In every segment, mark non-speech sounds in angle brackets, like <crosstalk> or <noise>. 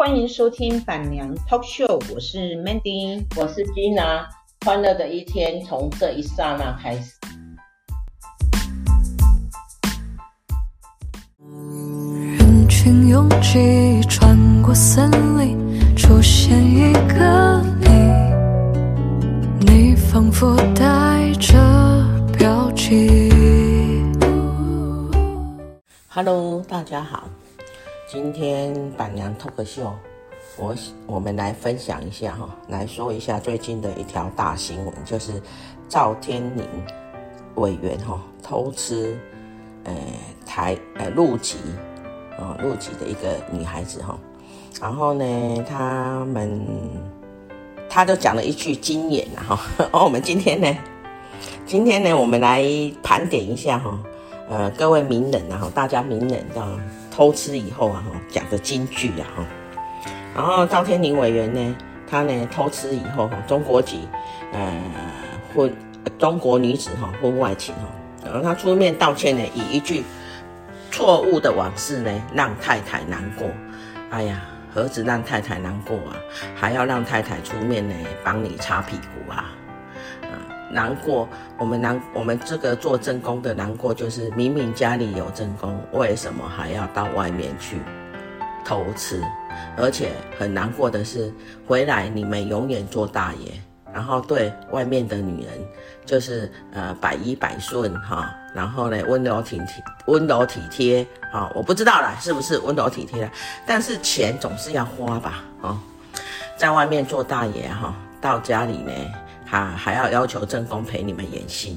欢迎收听板娘 Talk Show，我是 Mandy，我是 Gina，欢乐的一天从这一刹那开始。人群拥挤，穿过森林，出现一个你，你仿佛带着标记。Hello，大家好。今天板娘脱口秀我我们来分享一下哈，来说一下最近的一条大新闻，就是赵天麟委员哈偷吃呃台呃陆籍啊陆籍的一个女孩子哈，然后呢，他们他就讲了一句金言哈，<laughs> 哦，我们今天呢，今天呢，我们来盘点一下哈。呃，各位名人啊，大家名人啊，偷吃以后啊，讲的金句啊，哈。然后赵天麟委员呢，他呢偷吃以后哈，中国籍呃婚中国女子哈婚外情哈，然后他出面道歉呢，以一句错误的往事呢让太太难过。哎呀，何止让太太难过啊，还要让太太出面呢帮你擦屁股啊。难过，我们难，我们这个做正宫的难过，就是明明家里有正宫，为什么还要到外面去偷吃？而且很难过的是，回来你们永远做大爷，然后对外面的女人就是呃百依百顺哈，然后呢温柔体贴，温柔体贴啊，我不知道啦，是不是温柔体贴？但是钱总是要花吧啊，在外面做大爷哈，到家里呢。他还要要求正宫陪你们演戏，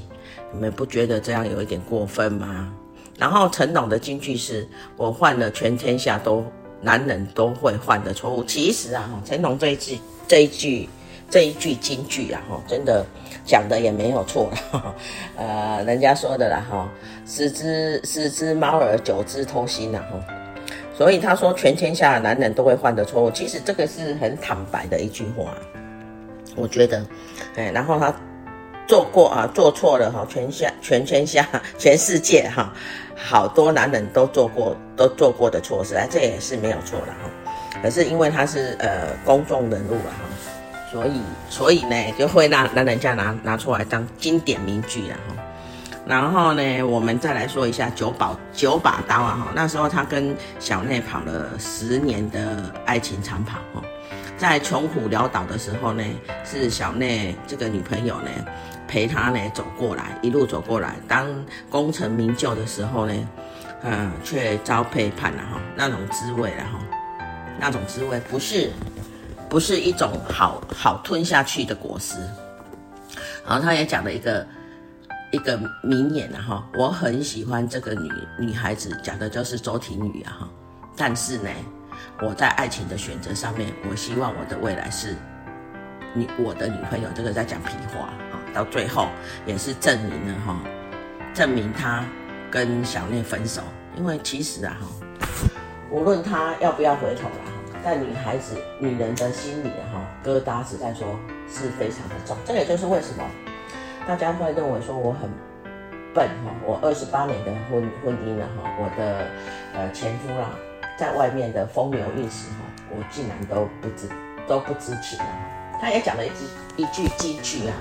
你们不觉得这样有一点过分吗？然后成龙的金句是：“我犯了全天下都男人都会犯的错误。”其实啊，成龙这一句这一句这一句金句啊，哈，真的讲的也没有错了。呃，人家说的啦，哈，十只十只猫儿九只偷腥呐，哈。所以他说全天下男人都会犯的错误，其实这个是很坦白的一句话。我觉得，哎，然后他做过啊，做错了哈，全下 <laughs> 全天下 <laughs> 全世界哈，好多男人都做过都做过的错事，啊，这也是没有错的哈。可是因为他是呃公众人物了哈，所以所以呢就会让让人家拿拿出来当经典名句了哈。然后呢，我们再来说一下九宝九把刀啊哈，那时候他跟小内跑了十年的爱情长跑哈。在穷苦潦倒的时候呢，是小内这个女朋友呢陪他呢走过来，一路走过来。当功成名就的时候呢，嗯，却遭背叛了哈，那种滋味了哈，那种滋味不是不是一种好好吞下去的果实。然后他也讲了一个一个名言了哈，我很喜欢这个女女孩子，讲的就是周亭羽啊哈，但是呢。我在爱情的选择上面，我希望我的未来是你我的女朋友。这个在讲屁话啊，到最后也是证明了哈，证明他跟小念分手。因为其实啊哈，无论他要不要回头啦，在女孩子、女人的心里哈，疙瘩实在说是非常的重。这也就是为什么大家会认为说我很笨哈，我二十八年的婚婚姻了哈，我的呃前夫啦。在外面的风流韵事哈，我竟然都不知都不知情啊！他也讲了一句一句金句啊，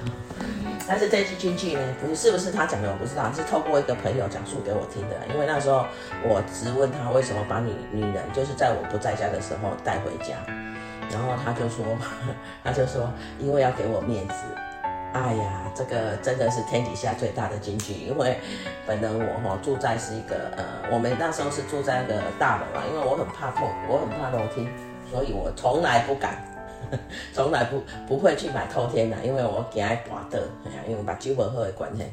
但是这句金句呢，不是是不是他讲的我不知道，是透过一个朋友讲述给我听的。因为那时候我直问他为什么把女女人就是在我不在家的时候带回家，然后他就说 <laughs> 他就说因为要给我面子。哎呀，这个真的是天底下最大的金句，因为本人我哈住在是一个呃，我们那时候是住在那个大楼啊，因为我很怕痛，我很怕楼梯，所以我从来不敢，<laughs> 从来不不会去买透天的，因为我惊爱刮的，哎 <laughs> 呀，因为把酒喝喝的关系。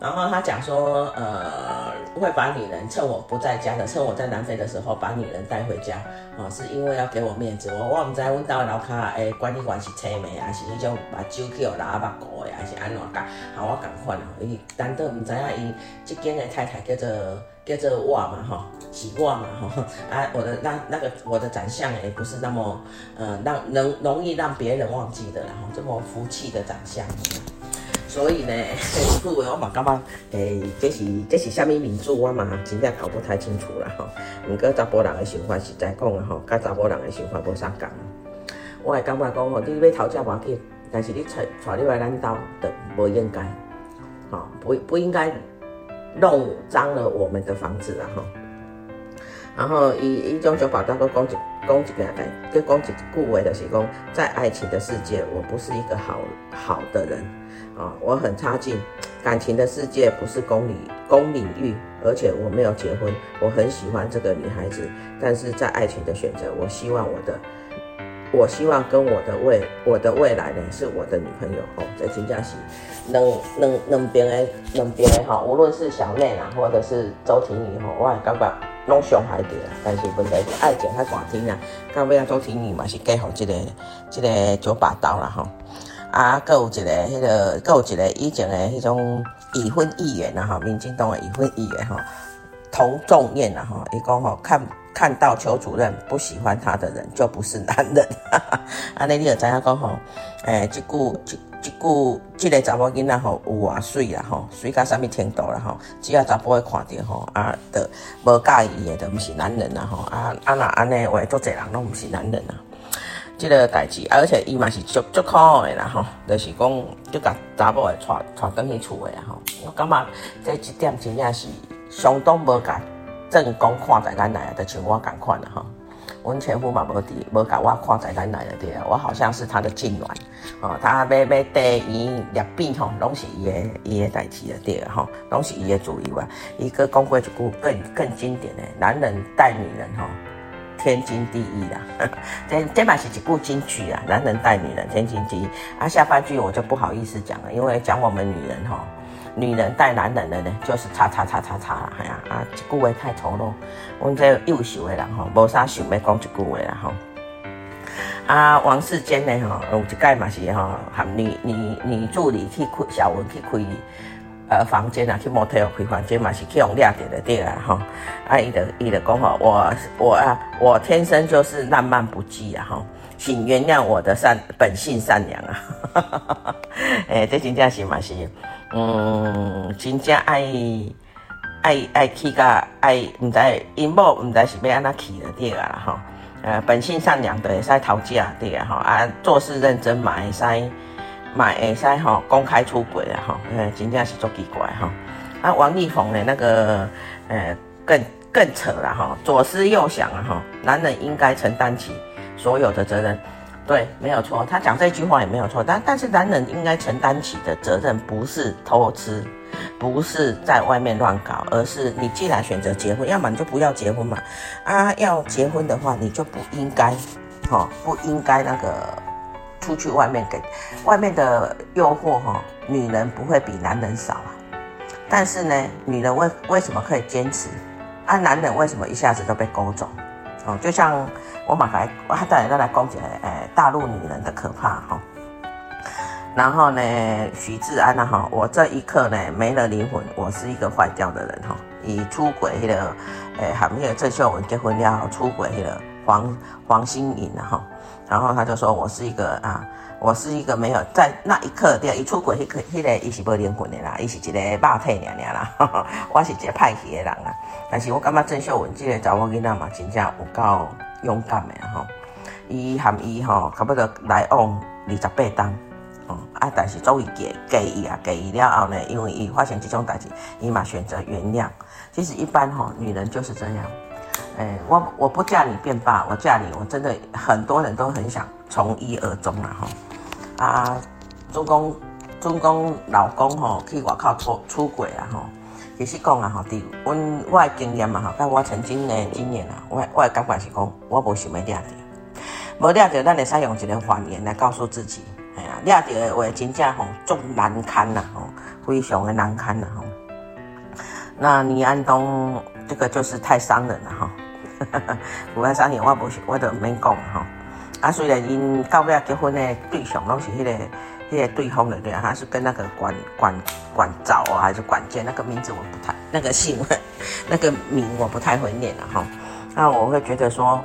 然后他讲说，呃，会把女人趁我不在家的，趁我在南非的时候把女人带回家，啊、哦，是因为要给我面子。我我唔知阮兜楼卡诶，管理员是青梅啊，是迄种把酒去互拉巴狗的，还是安怎讲？好，我讲款哦，伊难道唔知影伊这间的太太叫做叫做我嘛？哈、哦，是我嘛？吼、啊，我的那那个我的长相也不是那么呃让能容易让别人忘记的，然后这么福气的长相。所以呢，这句话我嘛感觉，诶、这是这是什么民主，我嘛真正搞不太清楚啦吼。毋过查甫人的想法实在讲啊吼，甲查甫人的想法无相共。我会感觉讲吼，你要讨价还价，但是你带带你来咱兜的不应该，吼，不不应该弄脏了我们的房子啊吼。然后伊伊种小宝大哥讲一讲一个代，佮讲一句话就是讲，在爱情的世界，我不是一个好好的人啊，我很差劲。感情的世界不是公理公领域，而且我没有结婚，我很喜欢这个女孩子，但是在爱情的选择，我希望我的。我希望跟我的未我的未来呢，是我的女朋友哦。这真正是两两两边的两边的哈，无论是小内啊，或者是周婷宇哈，我也感觉拢伤害着啦。但是问题是爱情太寒天啦，到尾啊周婷宇嘛是嫁互即个这个九把刀啦吼。啊，搁有一个迄、那个，搁有一个以前的迄种已婚议员啦吼，民进党的已婚议员吼，童仲彦啦吼，伊讲吼看。看到邱主任不喜欢他的人就不是男人，<laughs> 啊，你你有知影讲吼？诶、欸，这句即句即个查某囡仔吼有偌水啦吼，水到啥物程度啦吼？只要查甫会看到吼，啊，的无介意的都不是男人啦吼，啊啊那安尼话，足侪人拢毋是男人啊。这个代志，而且伊嘛是足足可爱啦吼，就是讲就甲查某的带带转去厝的吼，我感觉这一点真正是相当无解。正宫看在眼内啊，就像我共款啦吼。阮前夫嘛无伫，无甲我看在眼内了对。我好像是他的痙攣哦，他要要带伊入病吼，拢是伊的伊的代志了对啊吼，拢是伊的主意哇。伊个讲过一句更更经典的，男人带女人吼，天经地义啦。<laughs> 这这嘛是一部金句啊，男人带女人天经地义。啊，下半句我就不好意思讲了，因为讲我们女人吼。女人带男人的呢，就是叉叉叉叉叉啦，哎呀啊，这句话太丑陋。阮这优秀的人吼，无啥想要讲这句话啦吼。啊，王世坚呢吼，有一届嘛是吼，含女女女助理去开小文去开呃房间啊，去 motel 开房间嘛是去用掠点的对啊吼。啊，伊的伊就讲吼，我我啊，我天生就是浪漫不羁啊吼，请原谅我的善本性善良啊。诶、欸，这真正是嘛是。嗯，真正爱爱爱去甲爱，毋知因某毋知是要安怎去的对啊啦吼，呃，本性善良的会使讨价对啊吼，啊，做事认真嘛会使嘛会使吼公开出轨啊吼，呃，真正是足奇怪吼。啊，王力宏的那个呃更更扯了吼，左思右想啊吼，男人应该承担起所有的责任。对，没有错，他讲这句话也没有错，但但是男人应该承担起的责任不是偷吃，不是在外面乱搞，而是你既然选择结婚，要么你就不要结婚嘛，啊，要结婚的话，你就不应该，哈，不应该那个出去外面给外面的诱惑哈，女人不会比男人少啊，但是呢，女人为为什么可以坚持，啊，男人为什么一下子都被勾走？哦，就像我马来，我还带来来讲解，诶，大陆女人的可怕哈。然后呢，许志安呢哈，我这一刻呢没了灵魂，我是一个坏掉的人哈。以出轨的，诶，还没有郑秀文结婚了，出轨的黄黄心颖哈。然后他就说我是一个啊。我是一个没有在那一刻对，一出轨，迄个迄个伊是无灵魂的啦，伊是一个肉体尔尔啦。<laughs> 我是一个派系的人啦，但是我感觉郑秀文这个查某囡仔嘛，真正有够勇敢的吼。伊含伊吼，差不多来往二十八冬，哦啊，但是终于给给伊啊，给伊了后呢，因为伊发生这种代志，伊嘛选择原谅。其实一般吼，女人就是这样。诶、我我不嫁你便罢，我嫁你，我真的很多人都很想从一而终啦吼。啊，总讲总讲老公吼去外口出出轨啊吼，其实讲啊吼，伫阮我的经验嘛吼，甲我曾经的经验啊，我我的感觉是讲，我无想要抓着，无抓着，咱会使用一个谎言来告诉自己，哎呀，抓着的话真正吼足难堪呐吼，非常的难堪呐吼。那倪安东这个就是太伤人了哈，不爱伤人，我无我都免讲哈。啊，虽然因到尾结婚的对象拢是迄个迄个对方的对啊，他是跟那个管管管早啊，还是管建那个名字我不太那个姓，那个名我不太会念了哈。那我会觉得说，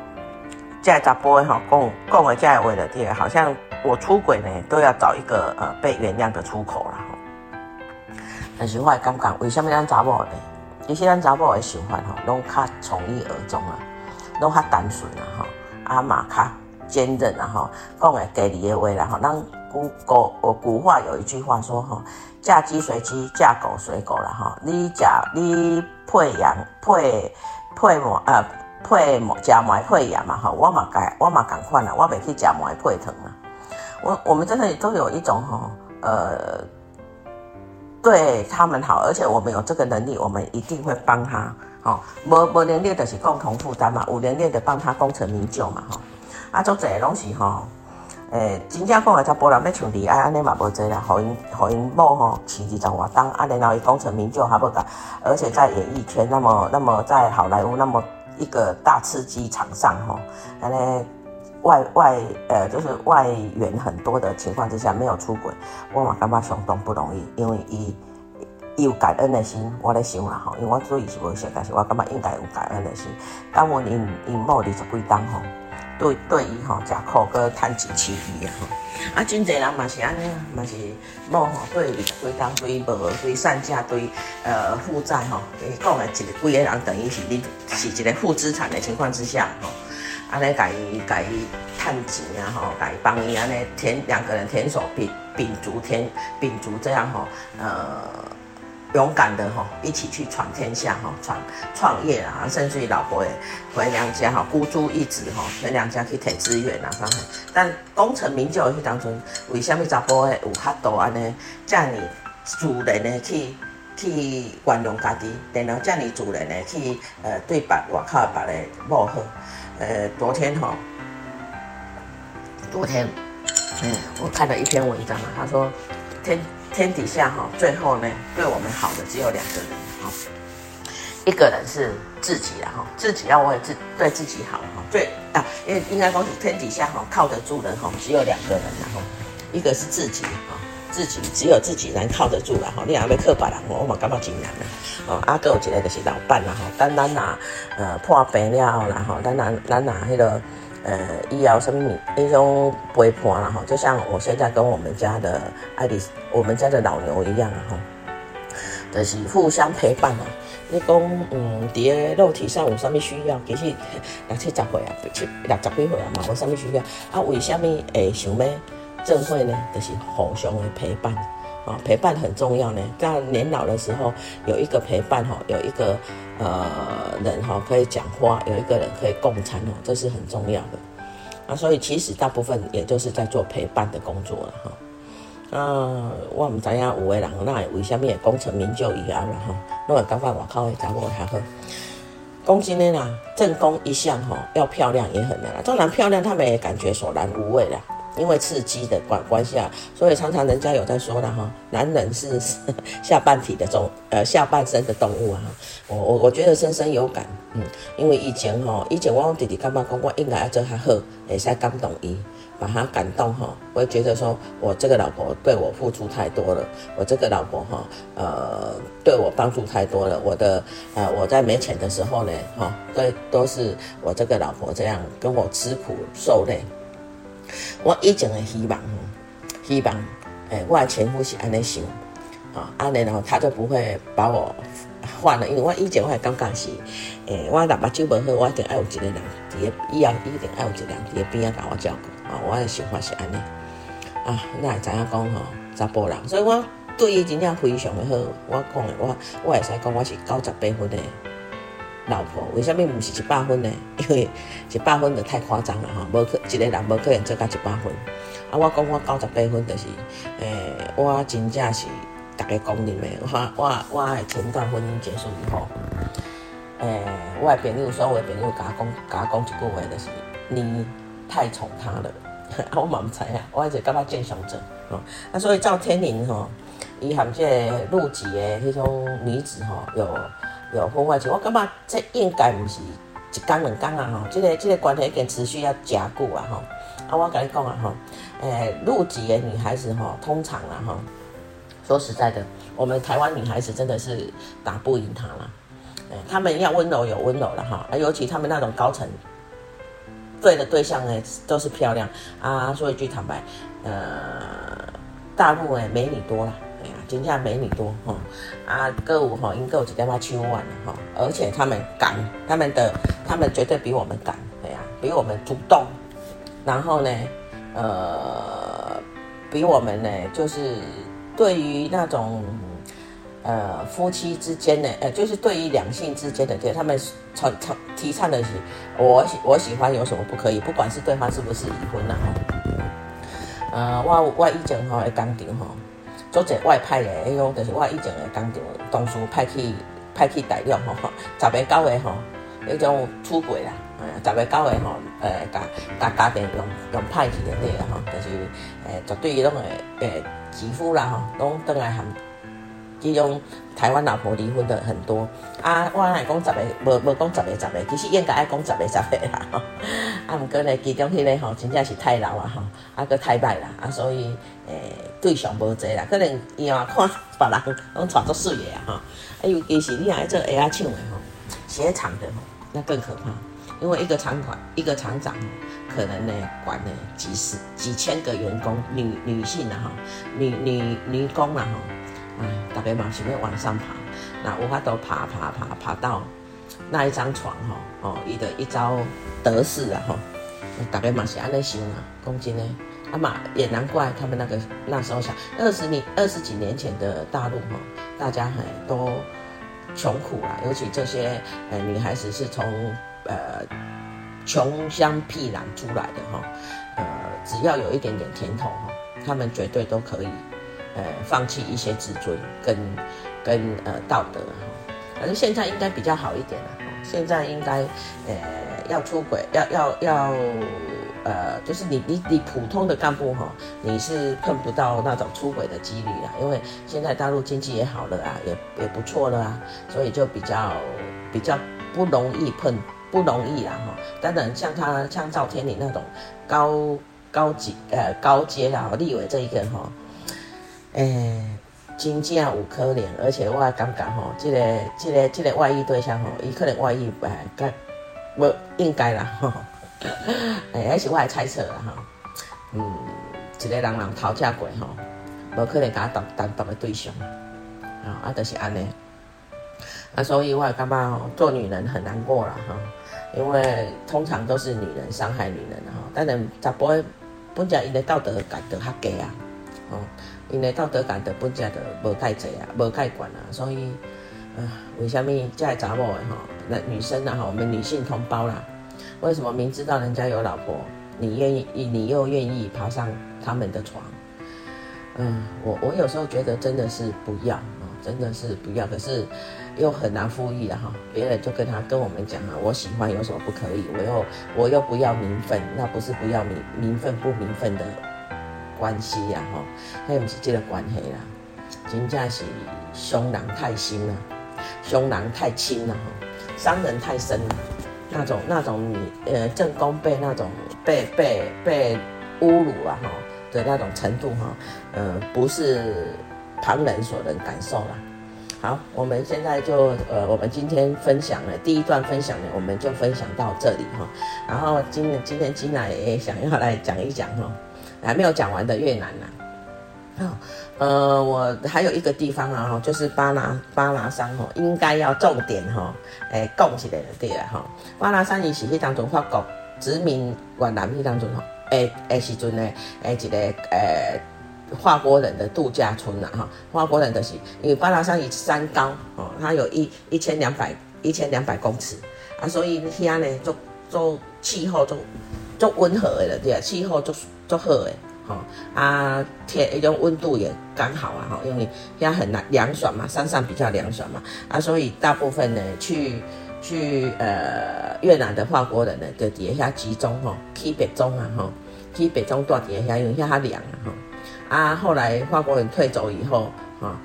这查甫哈讲讲的这话的对，好像我出轨呢都要找一个呃被原谅的出口了哈。但是我会感觉，为什么咱查某呢？其实咱查某的想法吼，拢较从一而终啊，拢较单纯啊，吼，啊嘛较坚韧啊，吼，讲个家里的话啦，吼，咱古古我古话有一句话说，吼，嫁鸡随鸡，嫁狗随狗啦，吼，你嫁你配羊配配毛呃配毛嫁毛配羊嘛，吼，我嘛该我嘛赶快啦，我袂去嫁毛配糖啊，我我们真的都有一种吼，呃。对他们好，而且我们有这个能力，我们一定会帮他。好，无无能力的是共同负担嘛，有能力的帮他功成名就嘛。哈，啊，做这个东西哈，诶，真正讲来查甫人要像李安安尼嘛无济啦，互因互因某吼起二十外当，啊，然后伊功成名就还不敢，而且在演艺圈那么那么在好莱坞那么一个大刺激场上吼，安尼。外外呃，就是外援很多的情况之下没有出轨，我嘛感觉相当不容易，因为伊有感恩的心，我在想啦吼，因为我对伊是无想，但是我感觉应该有感恩的心。当我因因某二十几当吼，对对伊吼食苦搁趁钱饲伊啊吼，啊真侪人嘛是安尼，嘛是某吼对二十几当对无对善价对呃负债吼，伊讲诶一个几个人等于是你是一个负资产的情况之下吼。安尼甲伊甲伊趁钱啊吼，甲伊帮伊安尼填两个人填手秉秉足填秉足这样吼，呃，勇敢的吼一起去闯天下吼，闯创业啊，甚至于老婆也回娘家吼，孤注一掷吼，回娘家去摕资源啊，反正但功成名就去当中，为什么查甫的有法度安尼这样自然的去去原谅家己，然后这样自然的去呃对别外口别的某好。呃，昨天哈，昨天，嗯，我看了一篇文章啊，他说，天天底下哈，最后呢，对我们好的只有两个人哈，一个人是自己啦哈，自己要为自对自己好哈，最啊，因为应该说是天底下哈，靠得住人哈，只有两个人然后，一个是自己哈。自己只有自己能靠得住了哈，你还要靠别人，我嘛感觉真难呐。哦，阿哥有一个就是老伴啦哈，等咱呐呃破病了然后咱呐咱呐迄个呃医疗什么那种陪伴了哈，就像我现在跟我们家的爱丽丝，我们家的老牛一样啊哈，就是互相陪伴啊。你讲嗯，伫个肉体上有什么需要？其实六七十岁啊，七六十几岁啊嘛，有什么需要？啊，为什么会想要？正会呢，就是互相的陪伴，啊，陪伴很重要呢。在年老的时候，有一个陪伴哈，有一个呃人哈可以讲话，有一个人可以共餐哦，这是很重要的。啊，所以其实大部分也就是在做陪伴的工作了哈。啊，我们知影有的人那为什么会功成名就以后了哈，那我刚刚外口的查某还好。讲真的啦，正宫一向哈要漂亮也很难啦，当然漂亮他们也感觉索然无味了。因为刺激的关关系啊，所以常常人家有在说了哈，男人是下半体的种呃下半身的动物啊。我我我觉得深深有感，嗯，因为以前哈，以前我弟弟干嘛讲我应该要做他好，也是感动伊，把他感动哈。我会觉得说我这个老婆对我付出太多了，我这个老婆哈呃对我帮助太多了。我的呃我在没钱的时候呢哈，对都是我这个老婆这样跟我吃苦受累。我以前的希望，希望，诶、我的前夫是安尼想，啊，安尼然后他就不会把我换了，因为我以前我还感觉是，诶、我若目睭无好，我一定爱有一个人，伫个以后一定爱有一个人伫个边仔甲我照顾，啊，我的想法是安尼，啊，那会知影讲吼，查甫人，所以我对伊真正非常的好，我讲的，我我会使讲我是九十八分的。老婆为什么不是一百分呢？<laughs> 因为一百分就太夸张了哈，无可一个人无可能做到一百分。啊，我讲我九十八分就是，诶、我真正是大家公认的。我我我的前段婚姻结束以后，诶、我的朋友说，我的朋友甲我讲，甲我讲一句话就是，你太宠他了。<laughs> 啊，我嘛唔知啊，我一直感觉正常者。哦，啊，所以赵天麟吼，伊含这陆籍的迄种女子吼，有。有婚外情，我感觉这应该不是一天两天啊！吼，这个这个关系已经持续要加固啊！吼，啊，我跟你讲啊！吼，诶，陆籍的女孩子吼，通常啊，吼，说实在的，我们台湾女孩子真的是打不赢她了。诶，他们要温柔有温柔了哈，啊，尤其他们那种高层，对的对象呢都是漂亮啊。说一句坦白，呃，大陆诶美女多了，真正美女多哈。啊，歌舞哈，应该有一点嘛秋晚了哈。而且他们敢，他们的他们绝对比我们敢，对呀、啊，比我们主动。然后呢，呃，比我们呢，就是对于那种呃夫妻之间的，呃，就是对于两性之间的，对他们倡倡提倡的是，我喜我喜欢有什么不可以，不管是对方是不是已婚了哈呃，我我以前吼会工厂吼，做者外派的，迄种就是我以前的工厂同事派去派去大陆吼，十个九个吼，迄种出轨啦，十个九个吼，呃家家家庭用用派去的那个吼，就是诶，绝对迄种诶诶媳妇啦吼，拢倒来含。这种台湾老婆离婚的很多啊，我来讲十个，无无讲十个十个，其实应该爱讲十个十个啦。<laughs> 啊，毋过呢，其中迄个吼，真正是太老啊吼，啊，阁太歹啦，啊，所以诶、对象无侪啦，可能伊也看别人拢娶足水的啊吼，啊，尤其是你爱做鞋仔厂的吼，鞋厂的吼，那更可怕，因为一个厂管一个厂长可能呢管呢几十几千个员工，女女性啊吼，女女女工啊吼。大概嘛是要往上爬，那无法都爬爬爬爬到那一张床哈哦，伊的一招得势啊吼，大概嘛是安尼想啊，讲真的，啊嘛也难怪他们那个那时候想二十年二十几年前的大陆哈，大家很都穷苦啦，尤其这些呃女孩子是从呃穷乡僻壤出来的哈，呃只要有一点点甜头哈，他们绝对都可以。呃，放弃一些自尊跟跟呃道德哈，反正现在应该比较好一点了。现在应该呃要出轨，要要要呃，就是你你你普通的干部哈，你是碰不到那种出轨的几率了，因为现在大陆经济也好了啊，也也不错了啊，所以就比较比较不容易碰，不容易啦哈。当然像他像赵天麟那种高高级呃高阶啊立委这一个哈。诶、真正有可能，而且我感觉吼，这个、这个、这个外遇对象吼，伊可能外遇诶，该不应该啦吼。<laughs> 诶，还是我的猜测啦吼。嗯，一个人人头嫁过吼，无可能甲他单单独的对象。啊，啊，就是安尼。啊，所以我也感觉吼，做女人很难过啦哈，因为通常都是女人伤害女人哈，但是查甫本来因的道德感就较低啊，哦。因为道德感的本家的无太侪啊，无太管啊，所以，啊，为什么这个查某的哈，那女生啊哈，我们女性同胞啦，为什么明知道人家有老婆，你愿意，你又愿意爬上他们的床？嗯，我我有时候觉得真的是不要啊，真的是不要，可是又很难复议啊哈，别人就跟他跟我们讲啊，我喜欢有什么不可以？我又我又不要名分，那不是不要名名分不名分的。关系呀，吼，还有不是这个关系啦，真正是伤人太深了，伤人太轻了，哈，伤人太深了，那种那种你呃正宫被那种被被被侮辱啊，哈的那种程度，哈，呃，不是旁人所能感受啦。好，我们现在就呃，我们今天分享的第一段分享呢，我们就分享到这里哈。然后今天今天金娜也想要来讲一讲哈。还没有讲完的越南呐，啊，呃，我还有一个地方啊，就是巴拿巴拿山哦，应该要重点哈，诶，讲起来的对了哈。巴拿山伊是当中法国殖民越南迄当中吼，诶诶时阵呢，诶一个诶法国人的度假村呐哈，法国人的是因为巴拿山以山高哦，它有一一千两百一千两百公尺啊，所以遐呢做做气候就就温和的了对啊，气候就。做好诶，吼。啊，天一种温度也刚好啊，吼，因为现在很难凉爽嘛，山上比较凉爽嘛，啊，所以大部分呢去去呃越南的法国人呢，就底下集中吼，去北中啊，吼，去北中大底下，因为遐较凉啊，吼，啊，后来法国人退走以后，哈。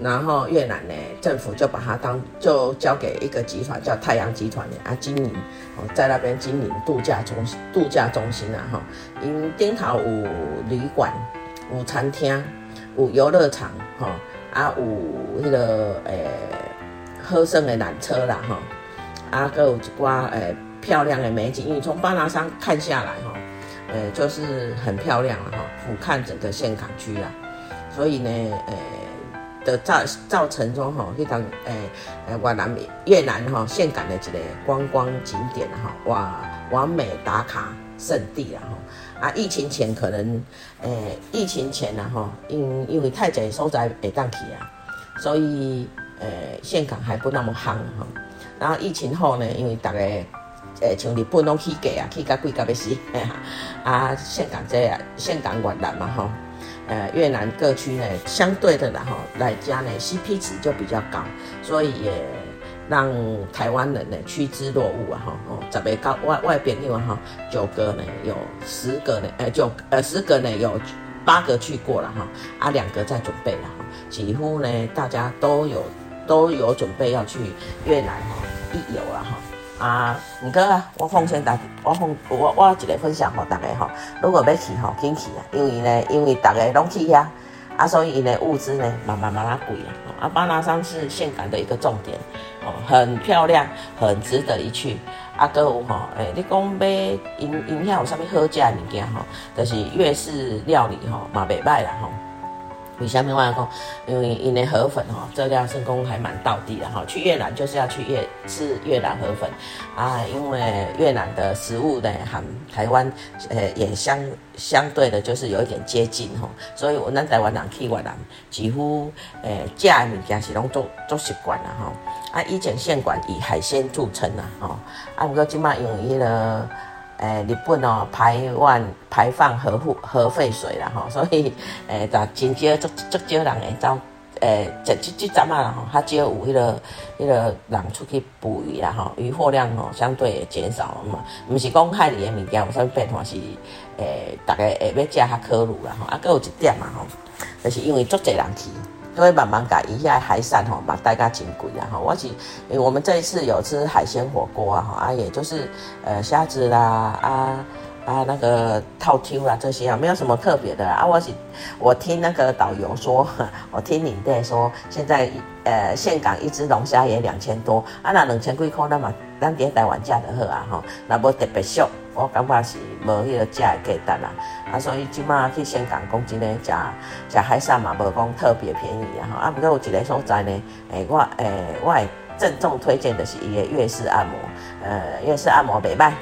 然后越南呢，政府就把它当就交给一个集团叫太阳集团的啊经营哦，在那边经营度假中度假中心啊哈，因顶头有旅馆、有餐厅、有游乐场哈。啊有那个诶喝剩的缆车啦哈。啊，还有一挂诶漂亮的美景，因为从巴拿山看下来哈，呃就是很漂亮了哈，俯瞰整个岘港区啊，所以呢诶。的造造成中吼，非常诶诶，越南越南哈岘港的一个观光景点哈，哇，完美打卡圣地啦吼。啊，疫情前可能诶、疫情前呐哈，因因为太济所在会当去啊，所以诶岘港还不那么夯哈。然后疫情后呢，因为大家诶像日本拢起价啊，起价贵到要死，啊岘港这啊岘港越南嘛吼。呃，越南各区呢，相对的然后来讲呢，CP 值就比较高，所以也让台湾人呢趋之若鹜啊哈哦，这边高外外边另外哈九个呢有十个呢，呃九呃十个呢有八个去过了哈，啊两个在准备了哈，几乎呢大家都有都有准备要去越南哈一游了哈。啊，唔过啊，我奉劝大，我奉我我一个分享给大家吼，如果要去吼，紧去啊，因为呢，因为大家拢去呀，啊，所以呢物资呢，慢慢慢慢贵啊。啊，巴拿山是岘港的一个重点，哦，很漂亮，很值得一去。啊，阁有吼，诶、欸，你讲买因因遐有啥物好食的物件吼，就是粤式料理吼，嘛袂歹啦吼。为什么我要讲？因为因为河粉哈，这料圣公还蛮到底的哈。去越南就是要去越吃越南河粉啊，因为越南的食物呢，和台湾呃也相相对的，就是有一点接近哈。所以我们台湾人去越南，几乎呃食的物件是拢做做习惯了哈。啊，以前岘馆以海鲜著称呐哈。啊，不过今麦用伊了。诶，日本哦，排放排放核废核废水啦吼，<laughs> 所以诶，就真少足足少人会走，诶，这这这阵啊吼，较少有迄个迄个人出去捕鱼啦吼，渔获量吼相对会减少了嘛，毋是讲海里的物件有啥物变化是，诶，大家会要食较可鲁啦吼，啊，阁有一点嘛吼，就是因为足侪人去。都会慢慢改一下海产吼，嘛大家真贵啊哈！我是，我们这一次有吃海鲜火锅啊哈，啊也就是呃虾子啦啊啊那个套 Q 啦这些啊，没有什么特别的啊。我是我听那个导游说，我听领队说，现在呃岘港一只龙虾也两千多啊，那两千几块那嘛，咱在台湾价的好啊哈，那无特别俗。我感觉是无迄个价的价值啦，啊，所以即马去岘港讲真诶，食食海产嘛，无讲特别便宜啊，哈，啊，不过有一个所在呢，诶、我诶、我郑重推荐的是伊个粤式按摩，呃，粤式按摩袂歹，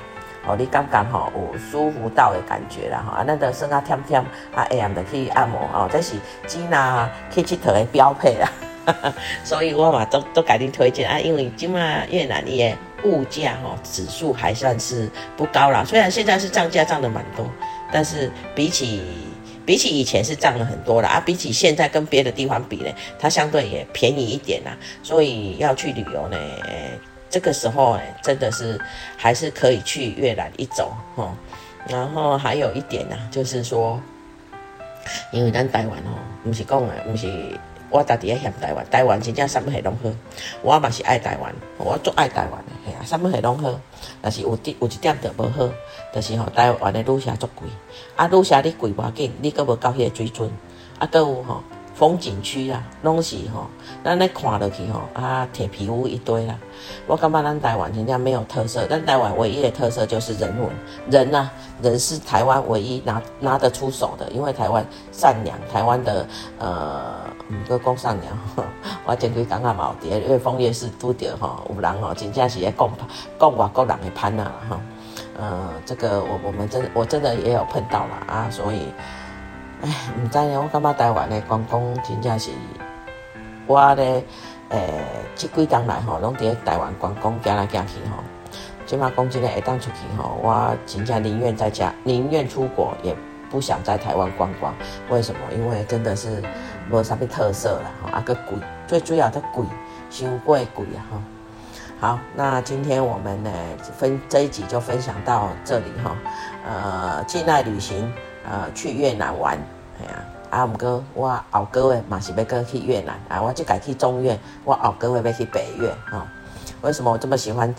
哦，你感觉吼有舒服到的感觉啦，哈，啊，咱着算啊忝忝，啊，下暗着去按摩，哦，这是吉娜去佚佗的标配啦，<laughs> 所以我嘛都都改定推荐啊，因为即马越南伊个。物价哈指数还算是不高啦，虽然现在是涨价涨得蛮多，但是比起比起以前是涨了很多了啊，比起现在跟别的地方比呢，它相对也便宜一点啦，所以要去旅游呢，这个时候哎真的是还是可以去越南一走吼，然后还有一点呢，就是说，因为咱台湾哦，不是讲的，不是。我家己也嫌台湾，台湾真正啥物事拢好，我嘛是爱台湾，我足爱台湾的，嘿啊，啥物事拢好，但是有啲有一点就无好，就是吼台湾的旅社足贵，啊旅社你贵无要紧，你阁无到迄个水准，啊阁有吼。风景区啊，拢是吼，咱咧看落去吼，啊，铁皮屋一堆啦。我感觉咱台湾真正没有特色，咱台湾唯一的特色就是人文，人呐、啊，人是台湾唯一拿拿得出手的，因为台湾善良，台湾的呃，唔过讲善良，<laughs> 我前几工啊嘛有伫个月丰夜市拄着吼，有人吼真正是咧讲讲外国人的攀啊哈，呃，这个我我们真我真的也有碰到了啊，所以。唉，唔知呢，我感觉台湾的观光真正是，我咧，诶，这几当来吼，拢伫咧台湾观光行来行去吼。即马讲真个会当出去吼，我真正宁愿在家，宁愿出国，也不想在台湾观光。为什么？因为真的是无啥物特色啦，吼，啊个贵，最主要的贵，伤贵贵啊，吼。好，那今天我们呢分这一集就分享到这里哈，呃，境内旅行。呃，去越南玩，哎呀，啊，毋过我后个月嘛是要过去越南啊，我即改去中越，我后个月要去北越啊、哦。为什么我这么喜欢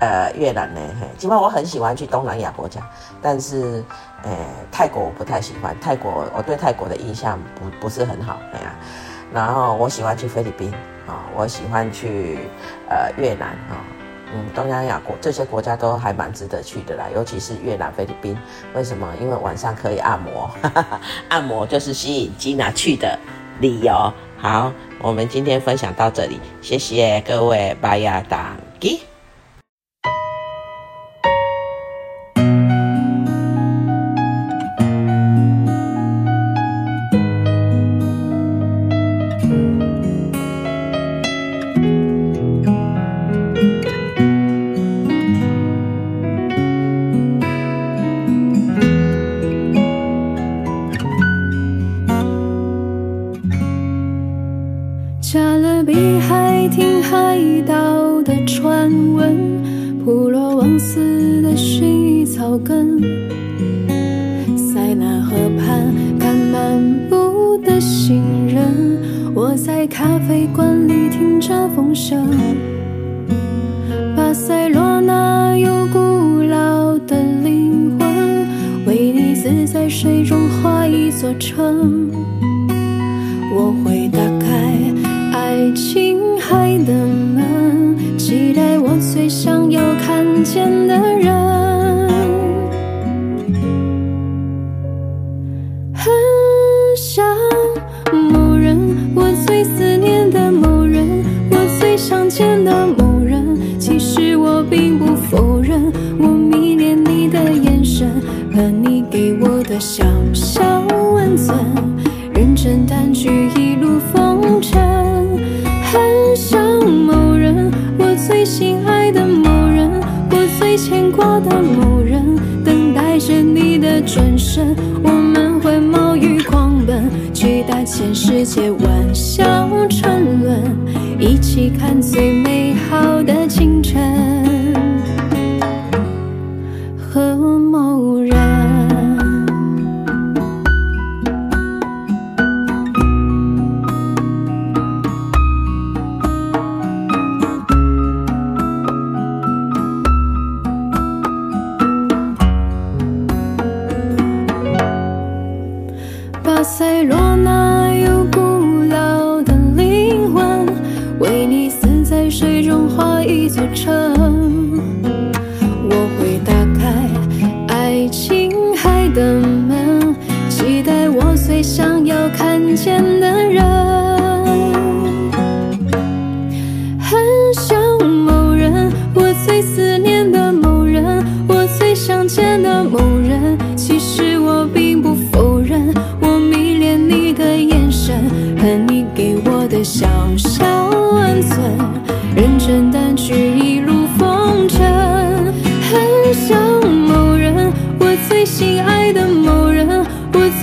呃越南呢？嘿，尽管我很喜欢去东南亚国家，但是呃泰国我不太喜欢，泰国我对泰国的印象不不是很好，哎呀，然后我喜欢去菲律宾啊、我喜欢去呃越南啊。嗯东南亚国这些国家都还蛮值得去的啦尤其是越南菲律宾。为什么？因为晚上可以按摩哈哈 <laughs> 按摩就是吸引基拿去的理由。好我们今天分享到这里谢谢各位拜亚当给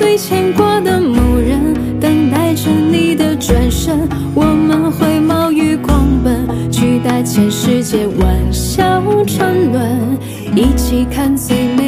会牵挂的某人，等待着你的转身。我们会冒雨狂奔，去大千世界玩笑沉沦，一起看最美。